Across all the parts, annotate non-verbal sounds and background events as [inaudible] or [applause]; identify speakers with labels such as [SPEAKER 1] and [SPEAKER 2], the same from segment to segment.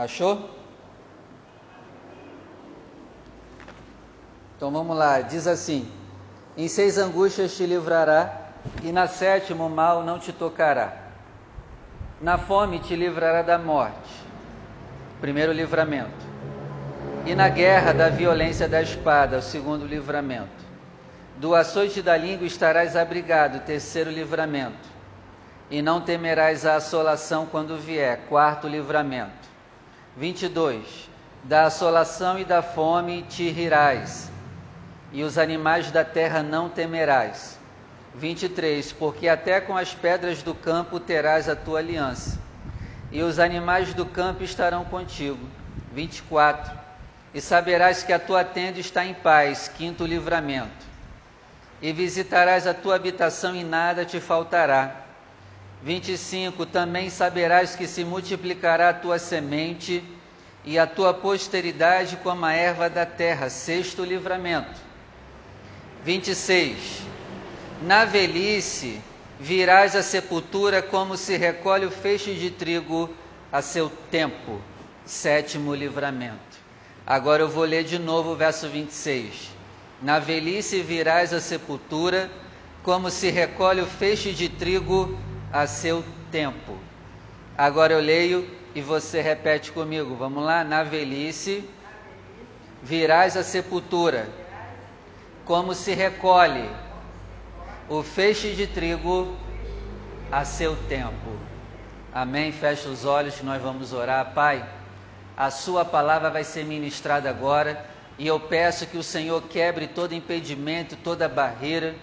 [SPEAKER 1] Achou? Então vamos lá, diz assim: Em seis angústias te livrará, e na sétima o mal não te tocará. Na fome te livrará da morte. Primeiro livramento. E na guerra da violência da espada, o segundo livramento. Do açoite da língua estarás abrigado, terceiro livramento. E não temerás a assolação quando vier, quarto livramento. 22. Da assolação e da fome te rirás, e os animais da terra não temerás. 23. Porque até com as pedras do campo terás a tua aliança, e os animais do campo estarão contigo. 24. E saberás que a tua tenda está em paz. Quinto livramento. E visitarás a tua habitação e nada te faltará. 25. Também saberás que se multiplicará a tua semente e a tua posteridade como a erva da terra. Sexto livramento. 26. Na velhice virás à sepultura como se recolhe o feixe de trigo a seu tempo. Sétimo livramento. Agora eu vou ler de novo o verso 26. Na velhice virás à sepultura como se recolhe o feixe de trigo a seu tempo. Agora eu leio e você repete comigo. Vamos lá? Na velhice virás à sepultura como se recolhe o feixe de trigo a seu tempo. Amém? Fecha os olhos nós vamos orar. Pai, a Sua palavra vai ser ministrada agora e eu peço que o Senhor quebre todo impedimento, toda barreira,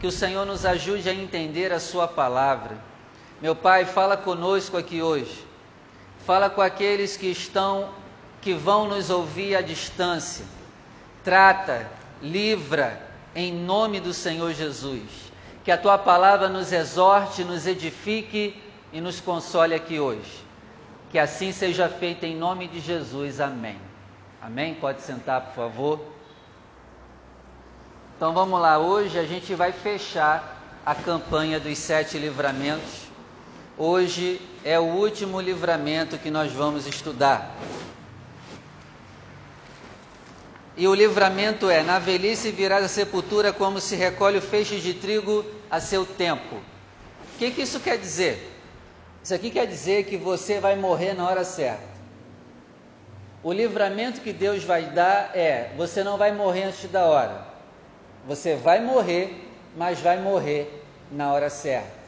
[SPEAKER 1] que o Senhor nos ajude a entender a Sua palavra. Meu Pai, fala conosco aqui hoje. Fala com aqueles que estão, que vão nos ouvir à distância. Trata, livra, em nome do Senhor Jesus. Que a tua palavra nos exorte, nos edifique e nos console aqui hoje. Que assim seja feito em nome de Jesus. Amém. Amém? Pode sentar, por favor. Então vamos lá. Hoje a gente vai fechar a campanha dos sete livramentos. Hoje é o último livramento que nós vamos estudar. E o livramento é: na velhice virás a sepultura como se recolhe o feixe de trigo a seu tempo. O que, que isso quer dizer? Isso aqui quer dizer que você vai morrer na hora certa. O livramento que Deus vai dar é: você não vai morrer antes da hora. Você vai morrer, mas vai morrer na hora certa.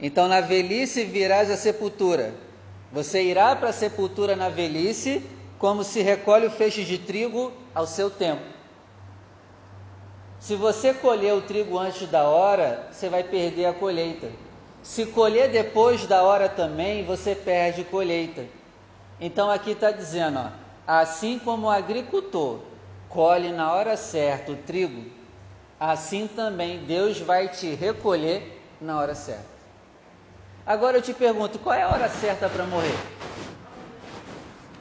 [SPEAKER 1] Então, na velhice virás a sepultura. Você irá para a sepultura na velhice, como se recolhe o feixe de trigo ao seu tempo. Se você colher o trigo antes da hora, você vai perder a colheita. Se colher depois da hora também, você perde colheita. Então aqui está dizendo, ó, assim como o agricultor colhe na hora certa o trigo, assim também Deus vai te recolher na hora certa. Agora eu te pergunto, qual é a hora certa para morrer?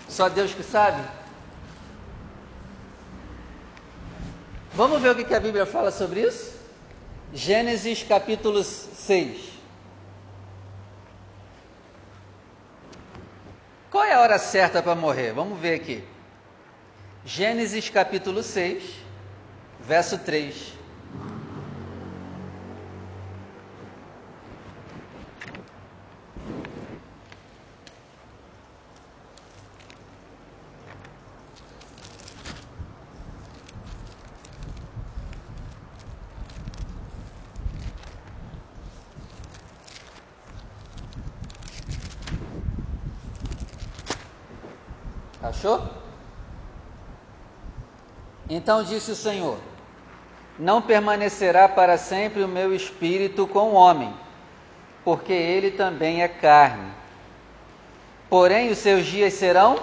[SPEAKER 1] Só Deus que sabe? Vamos ver o que a Bíblia fala sobre isso? Gênesis capítulo 6. Qual é a hora certa para morrer? Vamos ver aqui. Gênesis capítulo 6, verso 3. Achou? Então disse o Senhor: Não permanecerá para sempre o meu espírito com o homem, porque ele também é carne. Porém, os seus dias serão.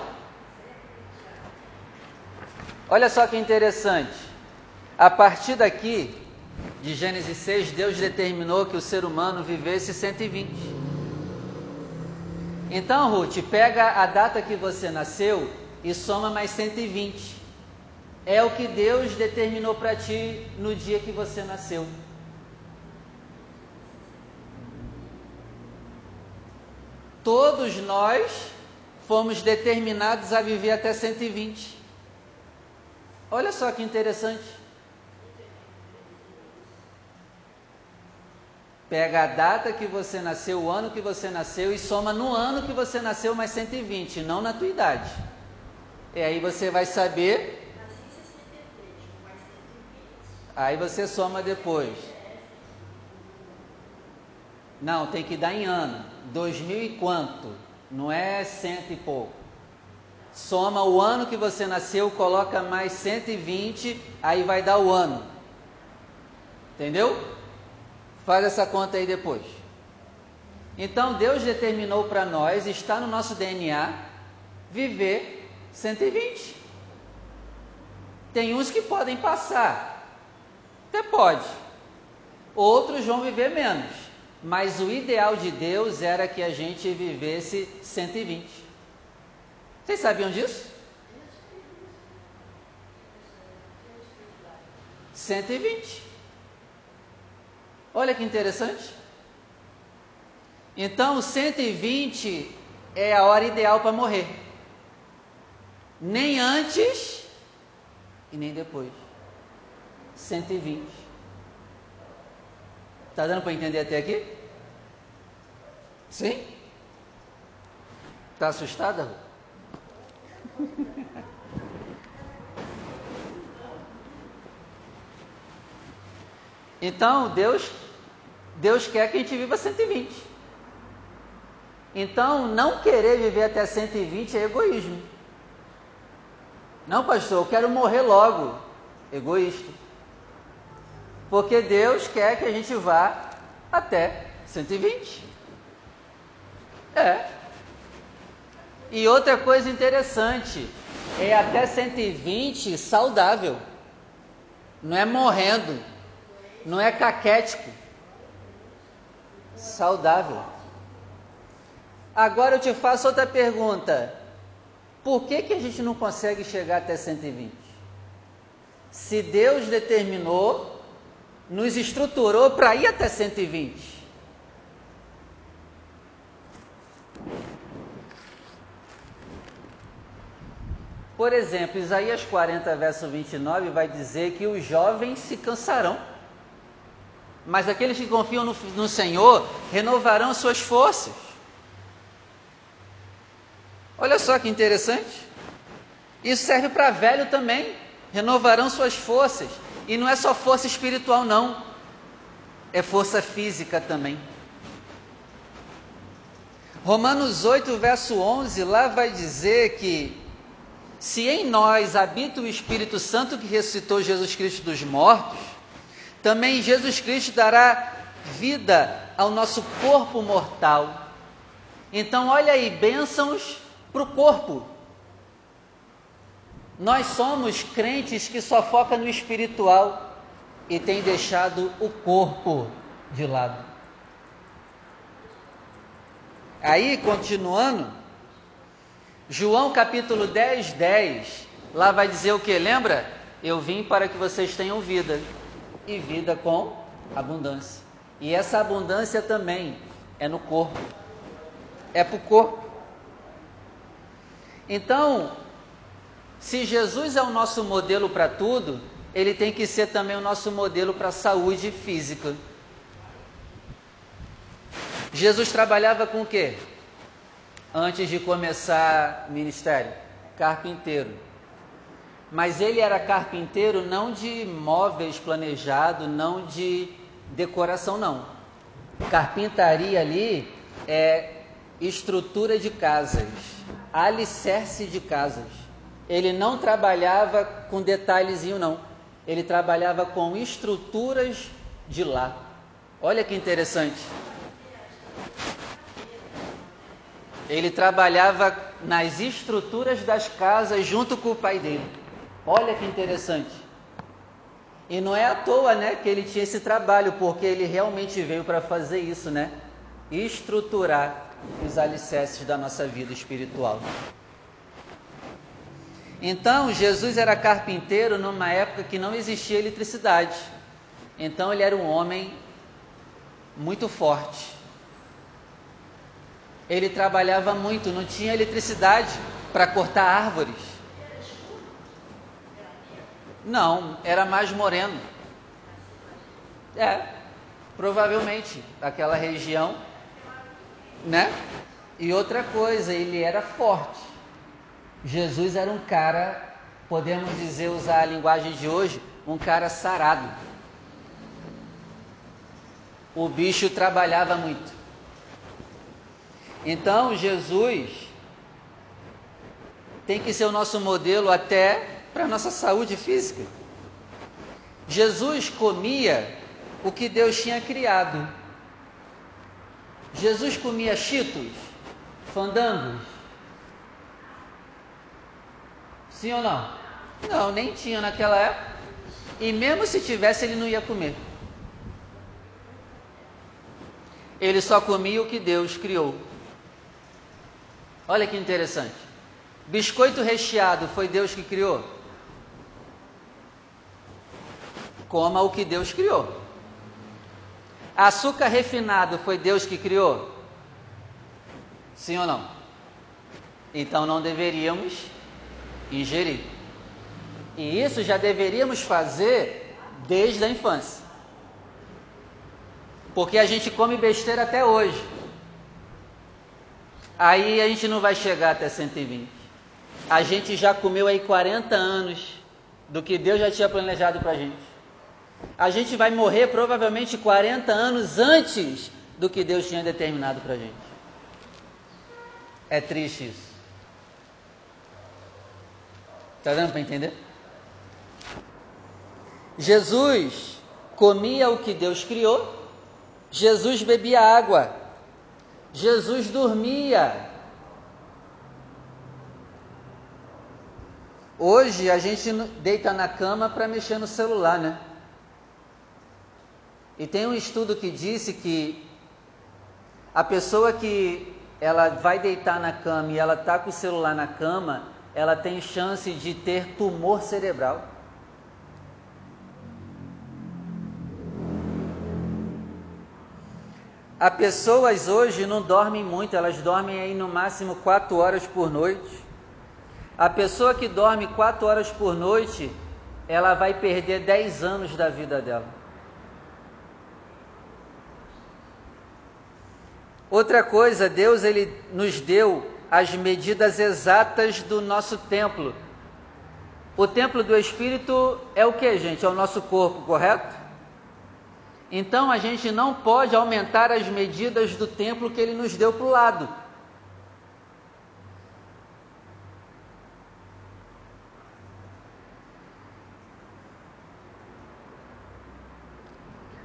[SPEAKER 1] Olha só que interessante. A partir daqui, de Gênesis 6, Deus determinou que o ser humano vivesse 120. Então, Ruth, pega a data que você nasceu e soma mais 120. É o que Deus determinou para ti no dia que você nasceu. Todos nós fomos determinados a viver até 120. Olha só que interessante. Pega a data que você nasceu, o ano que você nasceu e soma no ano que você nasceu mais 120, não na tua idade. E aí você vai saber. Aí você soma depois. Não, tem que dar em ano. 2000 e quanto? Não é cento e pouco. Soma o ano que você nasceu, coloca mais 120, aí vai dar o ano. Entendeu? Faz essa conta aí depois. Então Deus determinou para nós, está no nosso DNA, viver 120. Tem uns que podem passar, até pode. Outros vão viver menos. Mas o ideal de Deus era que a gente vivesse 120. Vocês sabiam disso? 120. Olha que interessante. Então, 120 é a hora ideal para morrer. Nem antes e nem depois. 120. Está dando para entender até aqui? Sim? Está assustada? [laughs] Então, Deus, Deus quer que a gente viva 120. Então, não querer viver até 120 é egoísmo. Não, pastor, eu quero morrer logo. Egoísta. Porque Deus quer que a gente vá até 120. É. E outra coisa interessante, é até 120 saudável. Não é morrendo. Não é caquético. Saudável. Agora eu te faço outra pergunta. Por que, que a gente não consegue chegar até 120? Se Deus determinou nos estruturou para ir até 120. Por exemplo, Isaías 40, verso 29 vai dizer que os jovens se cansarão, mas aqueles que confiam no, no Senhor renovarão suas forças. Olha só que interessante. Isso serve para velho também. Renovarão suas forças. E não é só força espiritual, não. É força física também. Romanos 8, verso 11, lá vai dizer que se em nós habita o Espírito Santo que ressuscitou Jesus Cristo dos mortos, também Jesus Cristo dará vida ao nosso corpo mortal. Então, olha aí, bênçãos para o corpo. Nós somos crentes que só foca no espiritual e tem deixado o corpo de lado. Aí, continuando, João capítulo 10, 10, lá vai dizer o que? Lembra? Eu vim para que vocês tenham vida, e vida com abundância. E essa abundância também é no corpo, é para o corpo. Então, se Jesus é o nosso modelo para tudo, ele tem que ser também o nosso modelo para a saúde física. Jesus trabalhava com o quê? Antes de começar ministério? Carpinteiro. Mas ele era carpinteiro não de móveis planejados, não de decoração, não. Carpintaria ali é estrutura de casas, alicerce de casas. Ele não trabalhava com detalhezinho, não. Ele trabalhava com estruturas de lá. Olha que interessante. Ele trabalhava nas estruturas das casas junto com o pai dele. Olha que interessante. E não é à toa, né, que ele tinha esse trabalho, porque ele realmente veio para fazer isso, né? Estruturar os alicerces da nossa vida espiritual. Então, Jesus era carpinteiro numa época que não existia eletricidade. Então, ele era um homem muito forte. Ele trabalhava muito, não tinha eletricidade para cortar árvores. Não, era mais moreno. É, provavelmente aquela região, né? E outra coisa, ele era forte. Jesus era um cara, podemos dizer, usar a linguagem de hoje, um cara sarado. O bicho trabalhava muito. Então, Jesus tem que ser o nosso modelo até para a nossa saúde física. Jesus comia o que Deus tinha criado. Jesus comia cheetos, fandangos. Sim ou não? Não, nem tinha naquela época. E mesmo se tivesse, ele não ia comer. Ele só comia o que Deus criou. Olha que interessante. Biscoito recheado foi Deus que criou? Coma o que Deus criou. Açúcar refinado foi Deus que criou? Sim ou não? Então não deveríamos ingerir. E isso já deveríamos fazer desde a infância. Porque a gente come besteira até hoje. Aí a gente não vai chegar até 120. A gente já comeu aí 40 anos do que Deus já tinha planejado para a gente. A gente vai morrer provavelmente 40 anos antes do que Deus tinha determinado para a gente. É triste isso. Está dando para entender? Jesus comia o que Deus criou, Jesus bebia água, Jesus dormia. Hoje a gente deita na cama para mexer no celular, né? E tem um estudo que disse que a pessoa que ela vai deitar na cama e ela está com o celular na cama, ela tem chance de ter tumor cerebral. As pessoas hoje não dormem muito, elas dormem aí no máximo 4 horas por noite. A pessoa que dorme 4 horas por noite, ela vai perder 10 anos da vida dela. Outra coisa, Deus ele nos deu as medidas exatas do nosso templo. O templo do Espírito é o que, gente? É o nosso corpo, correto? Então a gente não pode aumentar as medidas do templo que ele nos deu para o lado.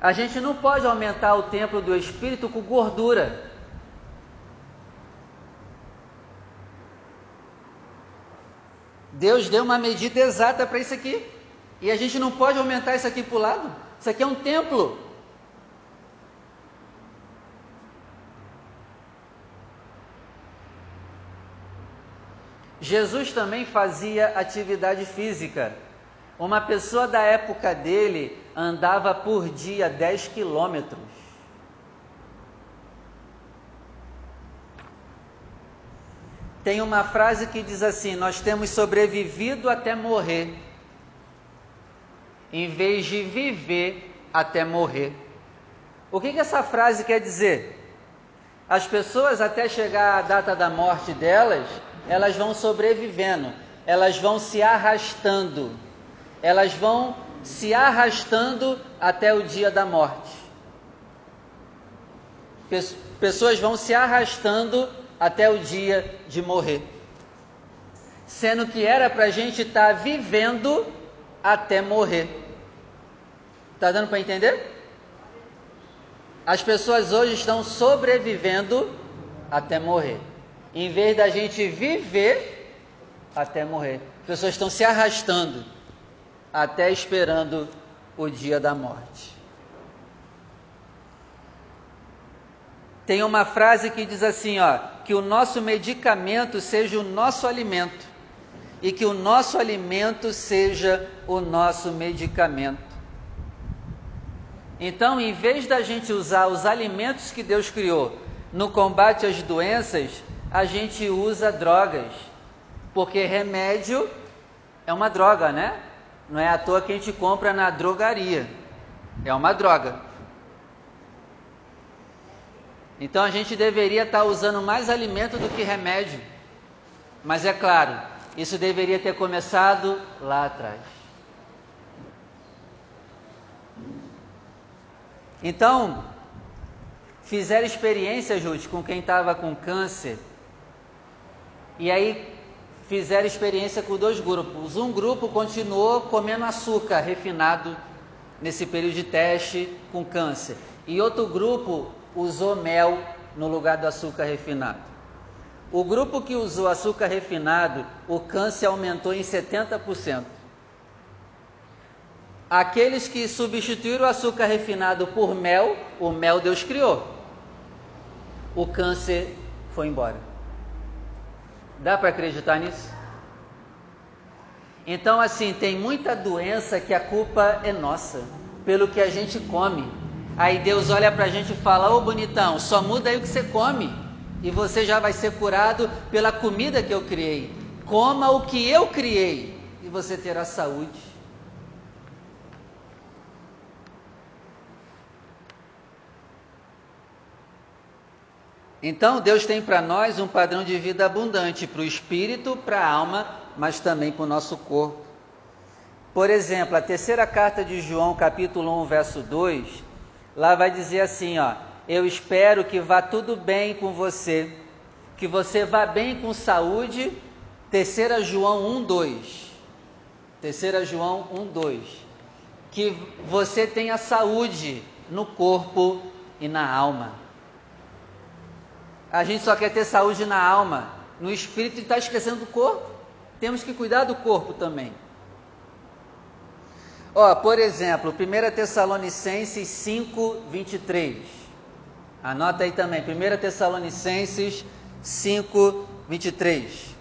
[SPEAKER 1] A gente não pode aumentar o templo do Espírito com gordura. Deus deu uma medida exata para isso aqui. E a gente não pode aumentar isso aqui para o lado. Isso aqui é um templo. Jesus também fazia atividade física. Uma pessoa da época dele andava por dia 10 quilômetros. Tem uma frase que diz assim: Nós temos sobrevivido até morrer, em vez de viver até morrer. O que, que essa frase quer dizer? As pessoas, até chegar à data da morte delas, elas vão sobrevivendo, elas vão se arrastando, elas vão se arrastando até o dia da morte. Pessoas vão se arrastando até o dia de morrer. Sendo que era para a gente estar tá vivendo até morrer. Está dando para entender? As pessoas hoje estão sobrevivendo até morrer. Em vez da gente viver até morrer. As pessoas estão se arrastando até esperando o dia da morte. Tem uma frase que diz assim, ó, que o nosso medicamento seja o nosso alimento e que o nosso alimento seja o nosso medicamento. Então, em vez da gente usar os alimentos que Deus criou no combate às doenças, a gente usa drogas, porque remédio é uma droga, né? Não é à toa que a gente compra na drogaria, é uma droga. Então a gente deveria estar usando mais alimento do que remédio. Mas é claro, isso deveria ter começado lá atrás. Então, fizeram experiência, Ruth, com quem estava com câncer. E aí fizeram experiência com dois grupos. Um grupo continuou comendo açúcar refinado nesse período de teste com câncer. E outro grupo usou mel no lugar do açúcar refinado. O grupo que usou açúcar refinado, o câncer aumentou em 70%. Aqueles que substituíram o açúcar refinado por mel, o mel Deus criou. O câncer foi embora. Dá para acreditar nisso? Então, assim, tem muita doença que a culpa é nossa, pelo que a gente come. Aí Deus olha para a gente e fala: Ô bonitão, só muda aí o que você come, e você já vai ser curado pela comida que eu criei. Coma o que eu criei, e você terá saúde. Então, Deus tem para nós um padrão de vida abundante para o espírito, para a alma, mas também para o nosso corpo. Por exemplo, a terceira carta de João, capítulo 1, verso 2, lá vai dizer assim, ó: "Eu espero que vá tudo bem com você, que você vá bem com saúde." Terceira João 1, 2. Terceira João 1, 2. Que você tenha saúde no corpo e na alma. A gente só quer ter saúde na alma, no espírito e está esquecendo do corpo. Temos que cuidar do corpo também. Ó, por exemplo, 1 Tessalonicenses 5, 23. Anota aí também, 1 Tessalonicenses 5, 23.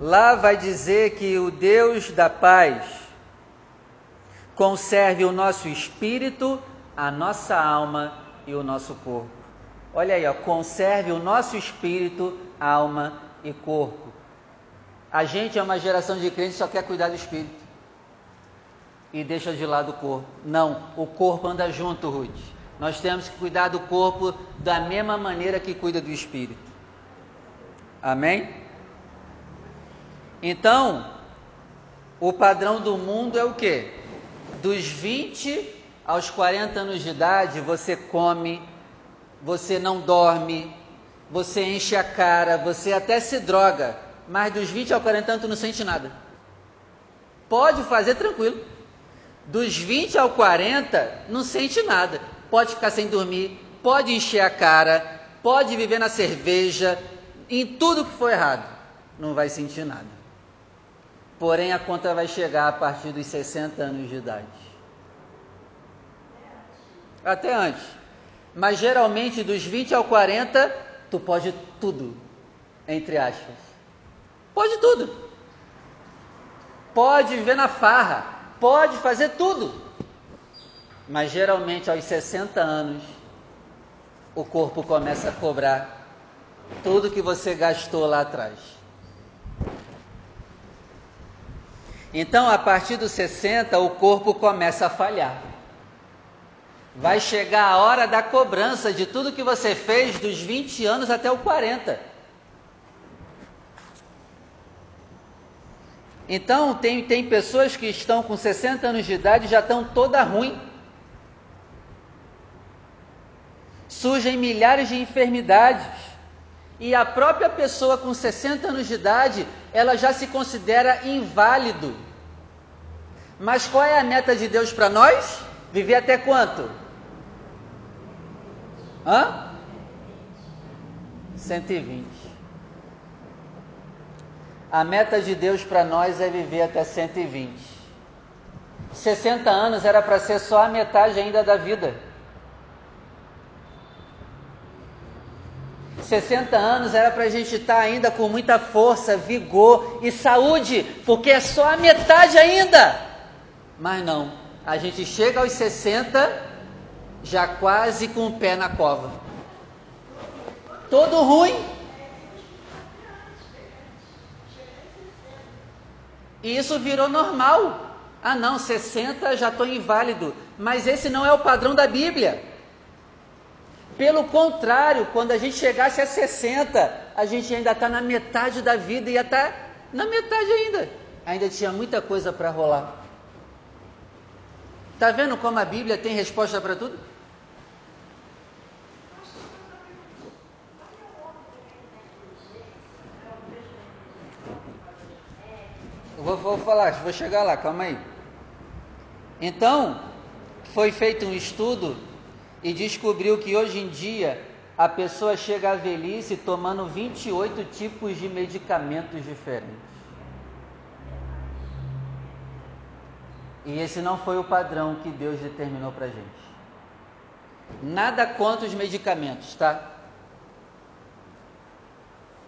[SPEAKER 1] Lá vai dizer que o Deus da paz conserve o nosso espírito a nossa alma e o nosso corpo. Olha aí, ó, conserve o nosso espírito, alma e corpo. A gente é uma geração de crentes que só quer cuidar do espírito e deixa de lado o corpo. Não, o corpo anda junto, Ruth. Nós temos que cuidar do corpo da mesma maneira que cuida do espírito. Amém? Então, o padrão do mundo é o quê? Dos 20 aos 40 anos de idade, você come, você não dorme, você enche a cara, você até se droga, mas dos 20 aos 40 anos tu não sente nada. Pode fazer tranquilo. Dos 20 ao 40, não sente nada. Pode ficar sem dormir, pode encher a cara, pode viver na cerveja, em tudo que for errado. Não vai sentir nada. Porém, a conta vai chegar a partir dos 60 anos de idade até antes. Mas geralmente dos 20 ao 40, tu pode tudo, entre aspas. Pode tudo. Pode viver na farra, pode fazer tudo. Mas geralmente aos 60 anos, o corpo começa a cobrar tudo que você gastou lá atrás. Então, a partir dos 60, o corpo começa a falhar vai chegar a hora da cobrança de tudo que você fez dos 20 anos até o 40. Então, tem, tem pessoas que estão com 60 anos de idade e já estão toda ruim. Surgem milhares de enfermidades. E a própria pessoa com 60 anos de idade, ela já se considera inválido. Mas qual é a meta de Deus para nós? Viver até quanto? Hã? 120. A meta de Deus para nós é viver até 120. 60 anos era para ser só a metade ainda da vida. 60 anos era para a gente estar tá ainda com muita força, vigor e saúde, porque é só a metade ainda. Mas não, a gente chega aos 60 já quase com o pé na cova. Todo ruim. E isso virou normal. Ah, não, 60 já estou inválido. Mas esse não é o padrão da Bíblia. Pelo contrário, quando a gente chegasse a 60, a gente ainda está na metade da vida e ia estar tá na metade ainda. Ainda tinha muita coisa para rolar. Está vendo como a Bíblia tem resposta para tudo? Vou, vou falar, vou chegar lá, calma aí. Então, foi feito um estudo e descobriu que hoje em dia a pessoa chega à velhice tomando 28 tipos de medicamentos diferentes. E esse não foi o padrão que Deus determinou para gente. Nada contra os medicamentos, tá?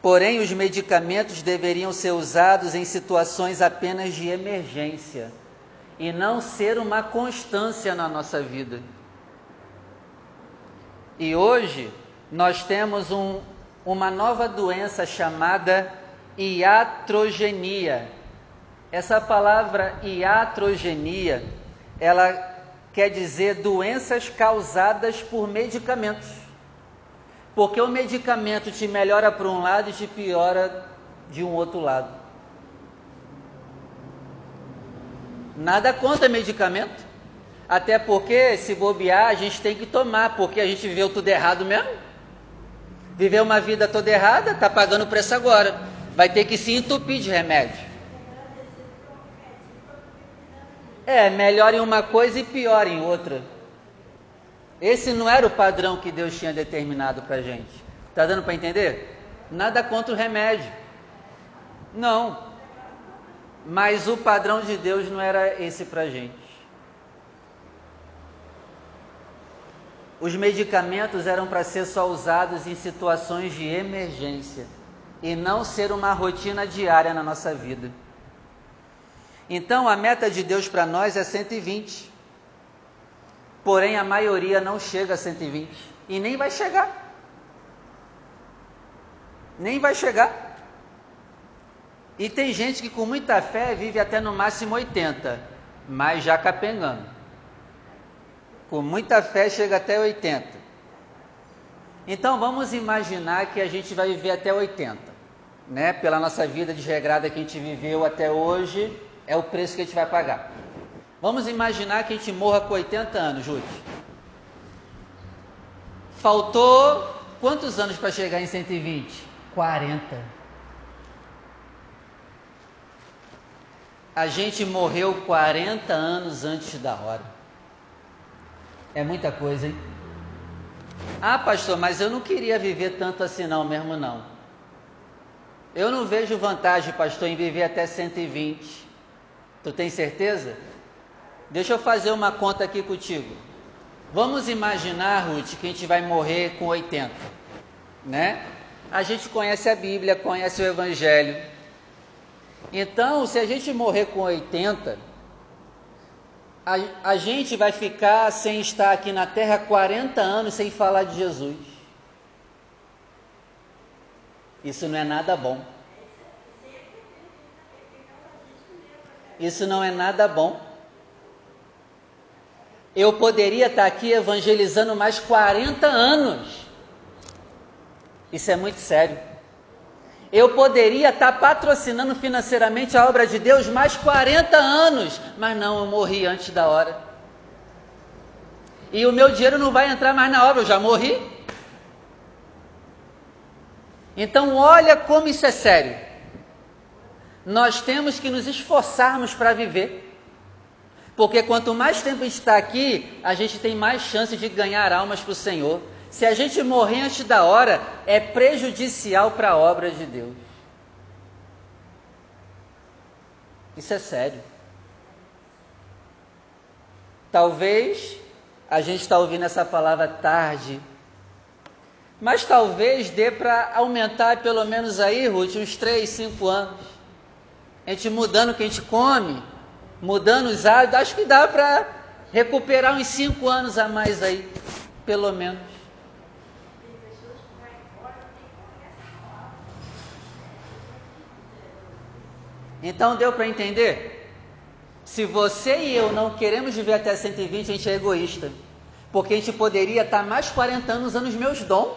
[SPEAKER 1] Porém, os medicamentos deveriam ser usados em situações apenas de emergência e não ser uma constância na nossa vida. E hoje nós temos um, uma nova doença chamada iatrogenia. Essa palavra iatrogenia, ela quer dizer doenças causadas por medicamentos. Porque o medicamento te melhora para um lado e te piora de um outro lado. Nada contra medicamento. Até porque, se bobear, a gente tem que tomar, porque a gente viveu tudo errado mesmo. Viveu uma vida toda errada, está pagando o preço agora. Vai ter que se entupir de remédio. É, melhor em uma coisa e pior em outra. Esse não era o padrão que Deus tinha determinado para a gente. Está dando para entender? Nada contra o remédio. Não. Mas o padrão de Deus não era esse para a gente. Os medicamentos eram para ser só usados em situações de emergência e não ser uma rotina diária na nossa vida. Então a meta de Deus para nós é 120. Porém, a maioria não chega a 120 e nem vai chegar. Nem vai chegar. E tem gente que com muita fé vive até no máximo 80, mas já capengando. Com muita fé chega até 80. Então vamos imaginar que a gente vai viver até 80, né? Pela nossa vida desregrada que a gente viveu até hoje, é o preço que a gente vai pagar. Vamos imaginar que a gente morra com 80 anos, Júlio. Faltou quantos anos para chegar em 120? 40. A gente morreu 40 anos antes da hora. É muita coisa, hein? Ah, pastor, mas eu não queria viver tanto assim não, mesmo não. Eu não vejo vantagem, pastor, em viver até 120. Tu tem certeza? Deixa eu fazer uma conta aqui contigo. Vamos imaginar, Ruth, que a gente vai morrer com 80, né? A gente conhece a Bíblia, conhece o Evangelho. Então, se a gente morrer com 80, a, a gente vai ficar sem estar aqui na terra 40 anos sem falar de Jesus. Isso não é nada bom. Isso não é nada bom eu poderia estar aqui evangelizando mais 40 anos. Isso é muito sério. Eu poderia estar patrocinando financeiramente a obra de Deus mais 40 anos, mas não, eu morri antes da hora. E o meu dinheiro não vai entrar mais na obra, eu já morri. Então, olha como isso é sério. Nós temos que nos esforçarmos para viver. Porque quanto mais tempo está aqui, a gente tem mais chance de ganhar almas para o Senhor. Se a gente morrer antes da hora, é prejudicial para a obra de Deus. Isso é sério. Talvez a gente está ouvindo essa palavra tarde, mas talvez dê para aumentar pelo menos aí, Ruth, uns 3, 5 anos. A gente mudando o que a gente come, mudando os hábitos, acho que dá para Recuperar uns cinco anos a mais aí, pelo menos. Então deu para entender? Se você e eu não queremos viver até 120, a gente é egoísta. Porque a gente poderia estar mais 40 anos usando os meus dons.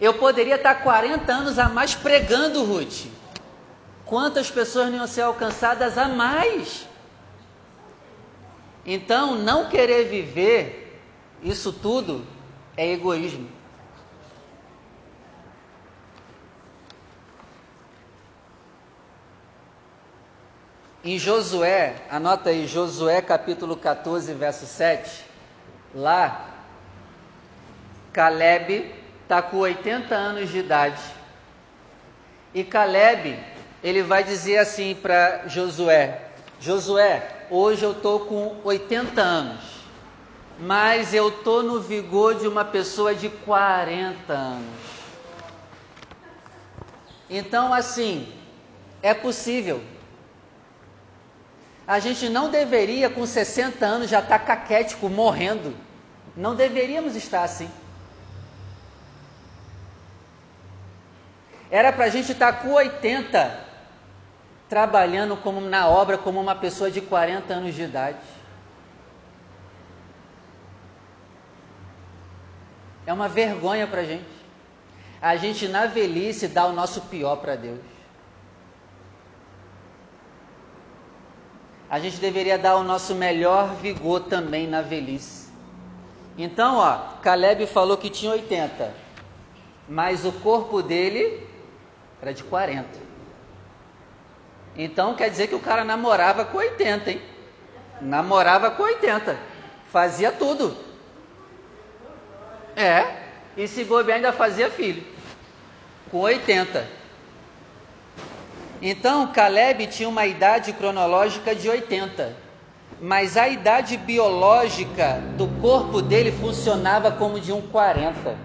[SPEAKER 1] Eu poderia estar 40 anos a mais pregando, Ruth. Quantas pessoas não iam ser alcançadas a mais? Então, não querer viver isso tudo é egoísmo. Em Josué, anota aí, Josué capítulo 14, verso 7. Lá, Caleb está com 80 anos de idade. E Caleb, ele vai dizer assim para Josué: Josué, hoje eu estou com 80 anos, mas eu estou no vigor de uma pessoa de 40 anos. Então, assim, é possível. A gente não deveria, com 60 anos, já estar tá caquético, morrendo. Não deveríamos estar assim. Era para a gente estar tá com 80, trabalhando como na obra como uma pessoa de 40 anos de idade. É uma vergonha para a gente. A gente, na velhice, dá o nosso pior para Deus. A gente deveria dar o nosso melhor vigor também na velhice. Então, ó, Caleb falou que tinha 80, mas o corpo dele era de 40. Então quer dizer que o cara namorava com 80, hein? Namorava com 80. Fazia tudo. É, e se bobear ainda fazia filho. Com 80. Então Caleb tinha uma idade cronológica de 80, mas a idade biológica do corpo dele funcionava como de um 40.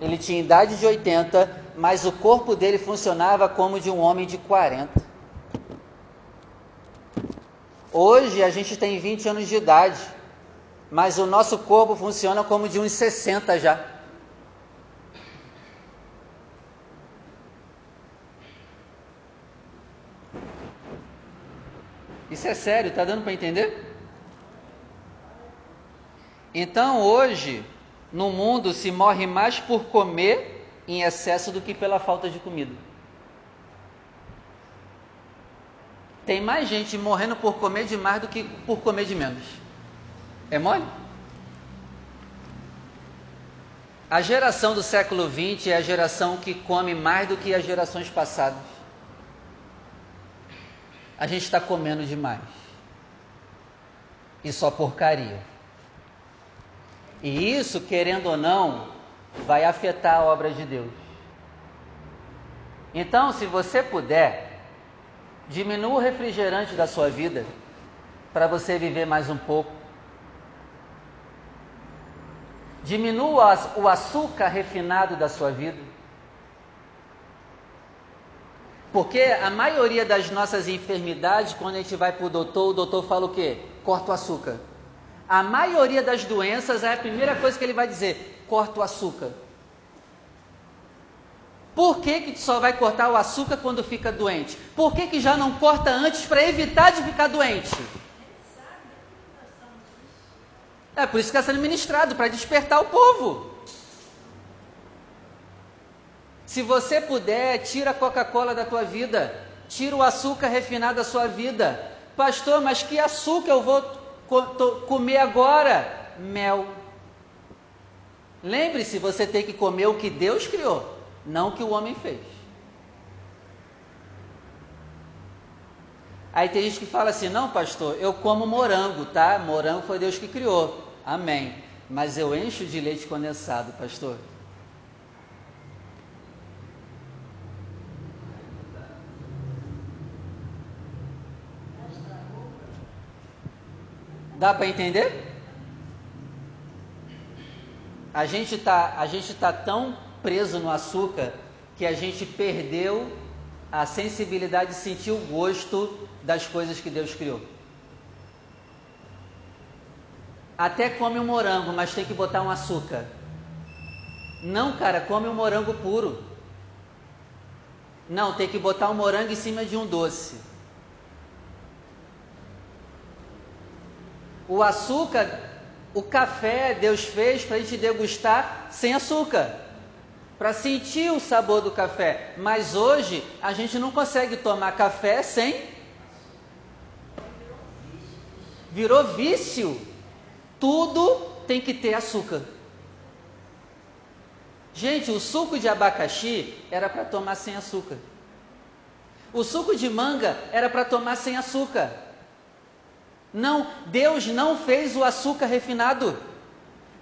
[SPEAKER 1] Ele tinha idade de 80, mas o corpo dele funcionava como de um homem de 40. Hoje a gente tem 20 anos de idade, mas o nosso corpo funciona como de uns 60 já. Isso é sério, tá dando para entender? Então hoje, no mundo se morre mais por comer em excesso do que pela falta de comida. Tem mais gente morrendo por comer demais do que por comer de menos. É mole? A geração do século XX é a geração que come mais do que as gerações passadas a gente está comendo demais. E só porcaria. E isso, querendo ou não, vai afetar a obra de Deus. Então, se você puder, diminua o refrigerante da sua vida para você viver mais um pouco. Diminua o açúcar refinado da sua vida porque a maioria das nossas enfermidades, quando a gente vai para o doutor, o doutor fala o quê? Corta o açúcar. A maioria das doenças é a primeira coisa que ele vai dizer: corta o açúcar. Por que, que só vai cortar o açúcar quando fica doente? Por que, que já não corta antes para evitar de ficar doente? É por isso que está sendo ministrado, para despertar o povo. Se você puder, tira a Coca-Cola da tua vida, tira o açúcar refinado da sua vida. Pastor, mas que açúcar eu vou comer agora? Mel. Lembre-se, você tem que comer o que Deus criou, não o que o homem fez. Aí tem gente que fala assim: não, pastor, eu como morango, tá? Morango foi Deus que criou. Amém. Mas eu encho de leite condensado, pastor. Dá para entender? A gente tá, a gente tá tão preso no açúcar que a gente perdeu a sensibilidade de sentir o gosto das coisas que Deus criou. Até come um morango, mas tem que botar um açúcar. Não, cara, come um morango puro. Não, tem que botar um morango em cima de um doce. O açúcar, o café, Deus fez para a gente degustar sem açúcar, para sentir o sabor do café. Mas hoje a gente não consegue tomar café sem. Virou vício. Tudo tem que ter açúcar. Gente, o suco de abacaxi era para tomar sem açúcar. O suco de manga era para tomar sem açúcar. Não, Deus não fez o açúcar refinado.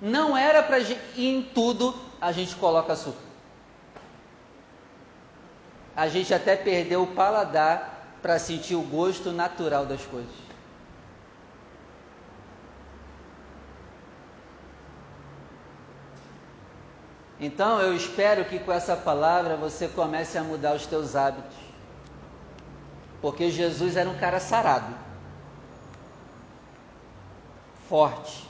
[SPEAKER 1] Não era para em tudo a gente coloca açúcar. A gente até perdeu o paladar para sentir o gosto natural das coisas. Então eu espero que com essa palavra você comece a mudar os teus hábitos. Porque Jesus era um cara sarado, forte.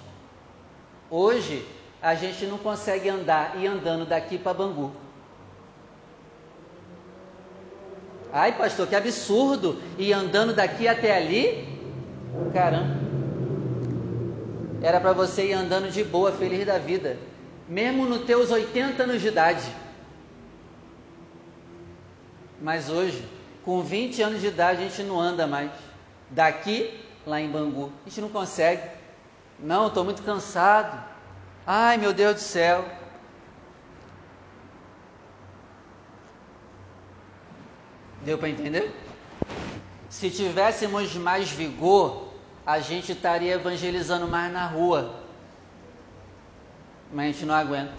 [SPEAKER 1] Hoje a gente não consegue andar e andando daqui para Bangu. Ai, pastor, que absurdo! E andando daqui até ali? Caramba! Era para você ir andando de boa, feliz da vida mesmo nos teus 80 anos de idade. Mas hoje, com 20 anos de idade, a gente não anda mais. Daqui, lá em Bangu, a gente não consegue. Não, estou muito cansado. Ai, meu Deus do céu. Deu para entender? Se tivéssemos mais vigor, a gente estaria evangelizando mais na rua mas a gente não aguenta.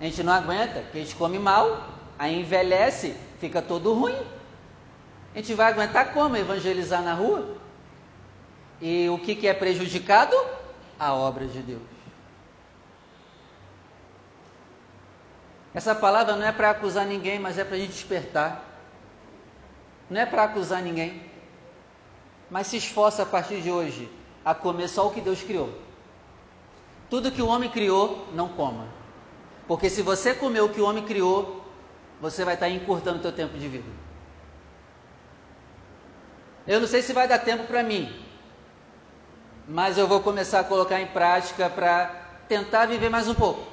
[SPEAKER 1] A gente não aguenta, porque a gente come mal, aí envelhece, fica todo ruim. A gente vai aguentar como? Evangelizar na rua? E o que, que é prejudicado? A obra de Deus. Essa palavra não é para acusar ninguém, mas é para a gente despertar. Não é para acusar ninguém. Mas se esforça a partir de hoje a comer só o que Deus criou. Tudo que o homem criou, não coma. Porque se você comer o que o homem criou, você vai estar encurtando o teu tempo de vida. Eu não sei se vai dar tempo para mim, mas eu vou começar a colocar em prática para tentar viver mais um pouco.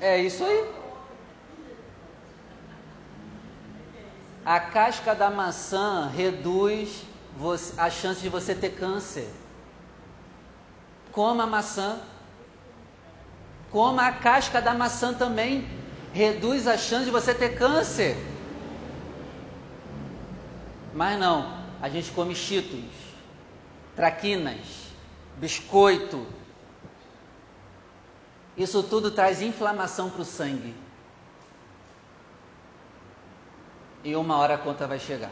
[SPEAKER 1] É isso aí. A casca da maçã reduz você, a chance de você ter câncer. Coma a maçã. Coma a casca da maçã também. Reduz a chance de você ter câncer. Mas não, a gente come cheetos, traquinas, biscoito. Isso tudo traz inflamação para o sangue. E uma hora a conta vai chegar.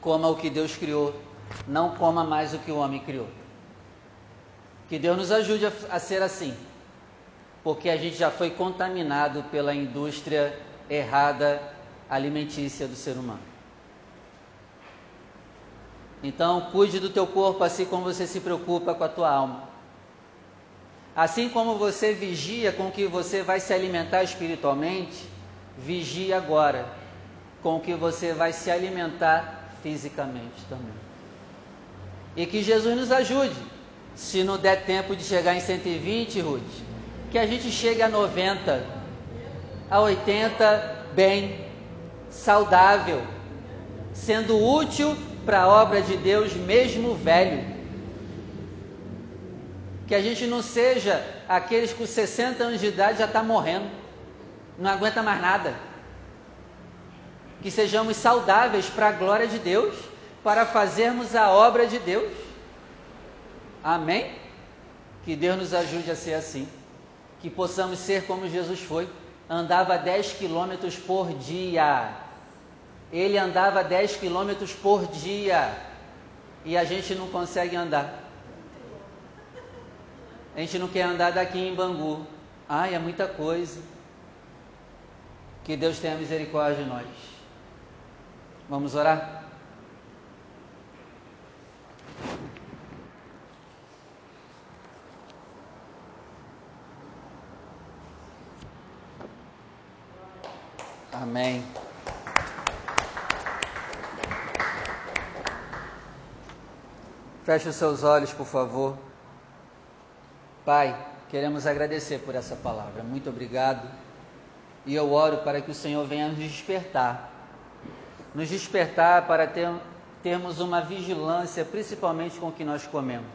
[SPEAKER 1] Coma o que Deus criou, não coma mais o que o homem criou. Que Deus nos ajude a, a ser assim, porque a gente já foi contaminado pela indústria errada alimentícia do ser humano. Então, cuide do teu corpo assim como você se preocupa com a tua alma. Assim como você vigia com o que você vai se alimentar espiritualmente, vigie agora com o que você vai se alimentar fisicamente também. E que Jesus nos ajude, se não der tempo de chegar em 120, Ruth, que a gente chegue a 90, a 80, bem, saudável, sendo útil para a obra de Deus, mesmo velho. Que a gente não seja aqueles com 60 anos de idade já está morrendo, não aguenta mais nada que sejamos saudáveis para a glória de Deus, para fazermos a obra de Deus. Amém? Que Deus nos ajude a ser assim. Que possamos ser como Jesus foi. Andava 10 quilômetros por dia. Ele andava 10 quilômetros por dia. E a gente não consegue andar. A gente não quer andar daqui em Bangu. Ai, é muita coisa. Que Deus tenha misericórdia de nós. Vamos orar? Amém. Feche os seus olhos, por favor. Pai, queremos agradecer por essa palavra. Muito obrigado. E eu oro para que o Senhor venha nos despertar. Nos despertar para ter, termos uma vigilância, principalmente com o que nós comemos.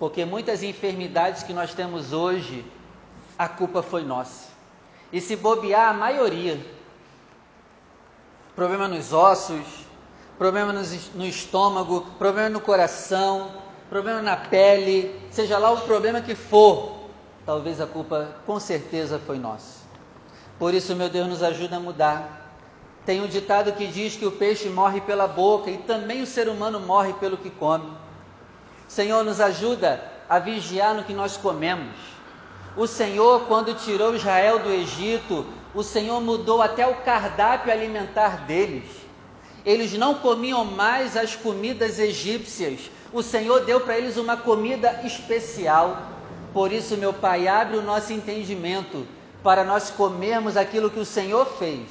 [SPEAKER 1] Porque muitas enfermidades que nós temos hoje, a culpa foi nossa. E se bobear, a maioria. Problema nos ossos, problema no estômago, problema no coração, problema na pele, seja lá o problema que for, talvez a culpa com certeza foi nossa. Por isso, meu Deus, nos ajuda a mudar. Tem um ditado que diz que o peixe morre pela boca e também o ser humano morre pelo que come. Senhor, nos ajuda a vigiar no que nós comemos. O Senhor, quando tirou Israel do Egito, o Senhor mudou até o cardápio alimentar deles eles não comiam mais as comidas egípcias. O Senhor deu para eles uma comida especial. Por isso, meu Pai, abre o nosso entendimento para nós comermos aquilo que o Senhor fez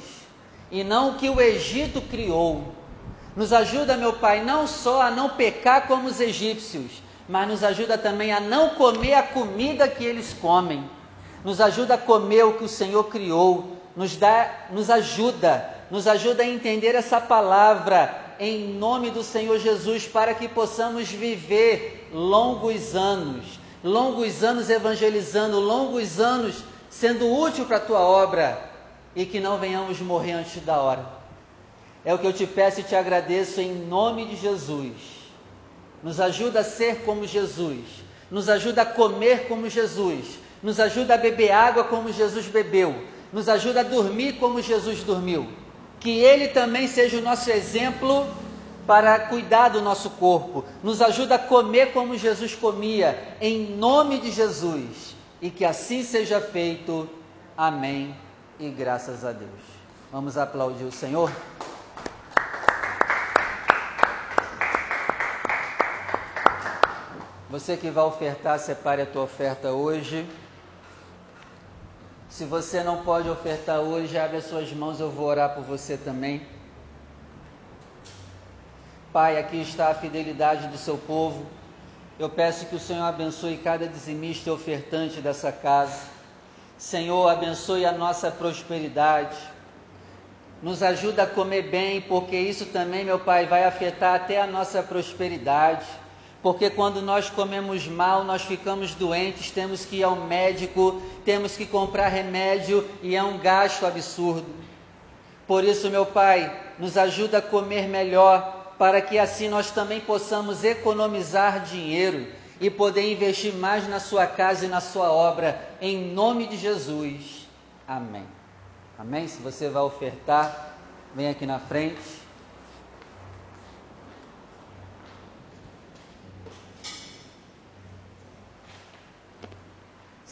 [SPEAKER 1] e não o que o Egito criou. Nos ajuda, meu Pai, não só a não pecar como os egípcios, mas nos ajuda também a não comer a comida que eles comem. Nos ajuda a comer o que o Senhor criou. Nos dá, nos ajuda nos ajuda a entender essa palavra em nome do Senhor Jesus, para que possamos viver longos anos, longos anos evangelizando, longos anos sendo útil para a tua obra e que não venhamos morrer antes da hora. É o que eu te peço e te agradeço em nome de Jesus. Nos ajuda a ser como Jesus, nos ajuda a comer como Jesus, nos ajuda a beber água como Jesus bebeu, nos ajuda a dormir como Jesus dormiu que Ele também seja o nosso exemplo para cuidar do nosso corpo, nos ajuda a comer como Jesus comia, em nome de Jesus, e que assim seja feito. Amém e graças a Deus. Vamos aplaudir o Senhor. Você que vai ofertar, separe a tua oferta hoje. Se você não pode ofertar hoje, abre as suas mãos, eu vou orar por você também. Pai, aqui está a fidelidade do seu povo. Eu peço que o Senhor abençoe cada dizimista e ofertante dessa casa. Senhor, abençoe a nossa prosperidade. Nos ajuda a comer bem, porque isso também, meu Pai, vai afetar até a nossa prosperidade porque quando nós comemos mal, nós ficamos doentes, temos que ir ao médico, temos que comprar remédio e é um gasto absurdo. Por isso, meu Pai, nos ajuda a comer melhor, para que assim nós também possamos economizar dinheiro e poder investir mais na sua casa e na sua obra, em nome de Jesus. Amém. Amém? Se você vai ofertar, vem aqui na frente.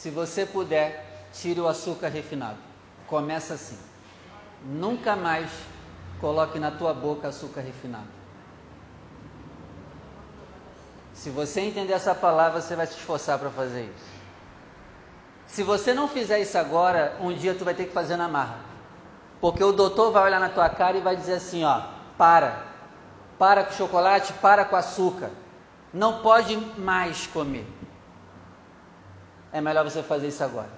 [SPEAKER 1] Se você puder, tire o açúcar refinado. Começa assim. Nunca mais coloque na tua boca açúcar refinado. Se você entender essa palavra, você vai se esforçar para fazer isso. Se você não fizer isso agora, um dia tu vai ter que fazer na marra. Porque o doutor vai olhar na tua cara e vai dizer assim, ó, para. Para com chocolate, para com açúcar. Não pode mais comer é melhor você fazer isso agora.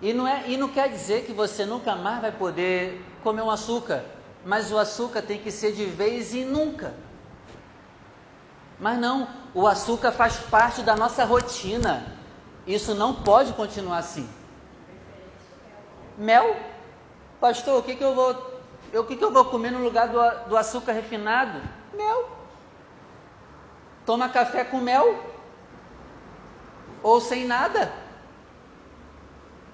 [SPEAKER 1] E não, é, e não quer dizer que você nunca mais vai poder comer um açúcar, mas o açúcar tem que ser de vez e nunca. Mas não, o açúcar faz parte da nossa rotina. Isso não pode continuar assim. Mel? Pastor, o que, que eu vou. O que, que eu vou comer no lugar do, do açúcar refinado? Mel. Toma café com mel ou sem nada.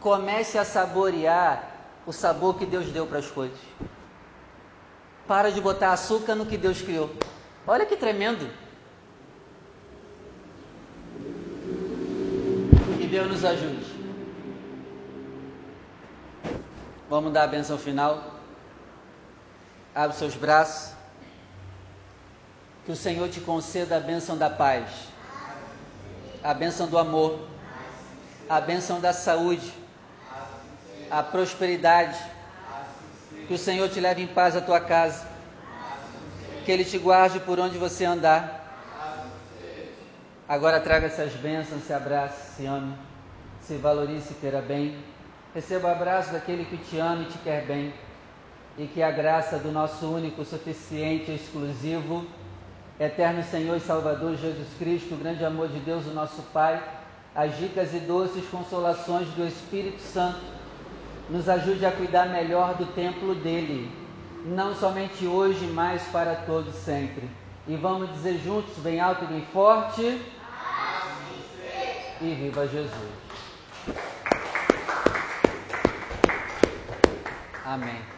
[SPEAKER 1] Comece a saborear o sabor que Deus deu para as coisas. Para de botar açúcar no que Deus criou. Olha que tremendo. Que Deus nos ajude. Vamos dar a benção final. Abre seus braços. Que o Senhor te conceda a bênção da paz, a bênção do amor, a bênção da saúde, a prosperidade. Que o Senhor te leve em paz à tua casa. Que Ele te guarde por onde você andar. Agora traga essas bênçãos, se abrace, se ame, se valorize, se queira bem. Receba o abraço daquele que te ama e te quer bem. E que a graça do nosso único, suficiente, exclusivo, eterno Senhor e Salvador Jesus Cristo, o grande amor de Deus, o nosso Pai, as dicas e doces consolações do Espírito Santo, nos ajude a cuidar melhor do templo dele, não somente hoje, mas para todos sempre. E vamos dizer juntos, bem alto e bem forte. E viva Jesus. Amém.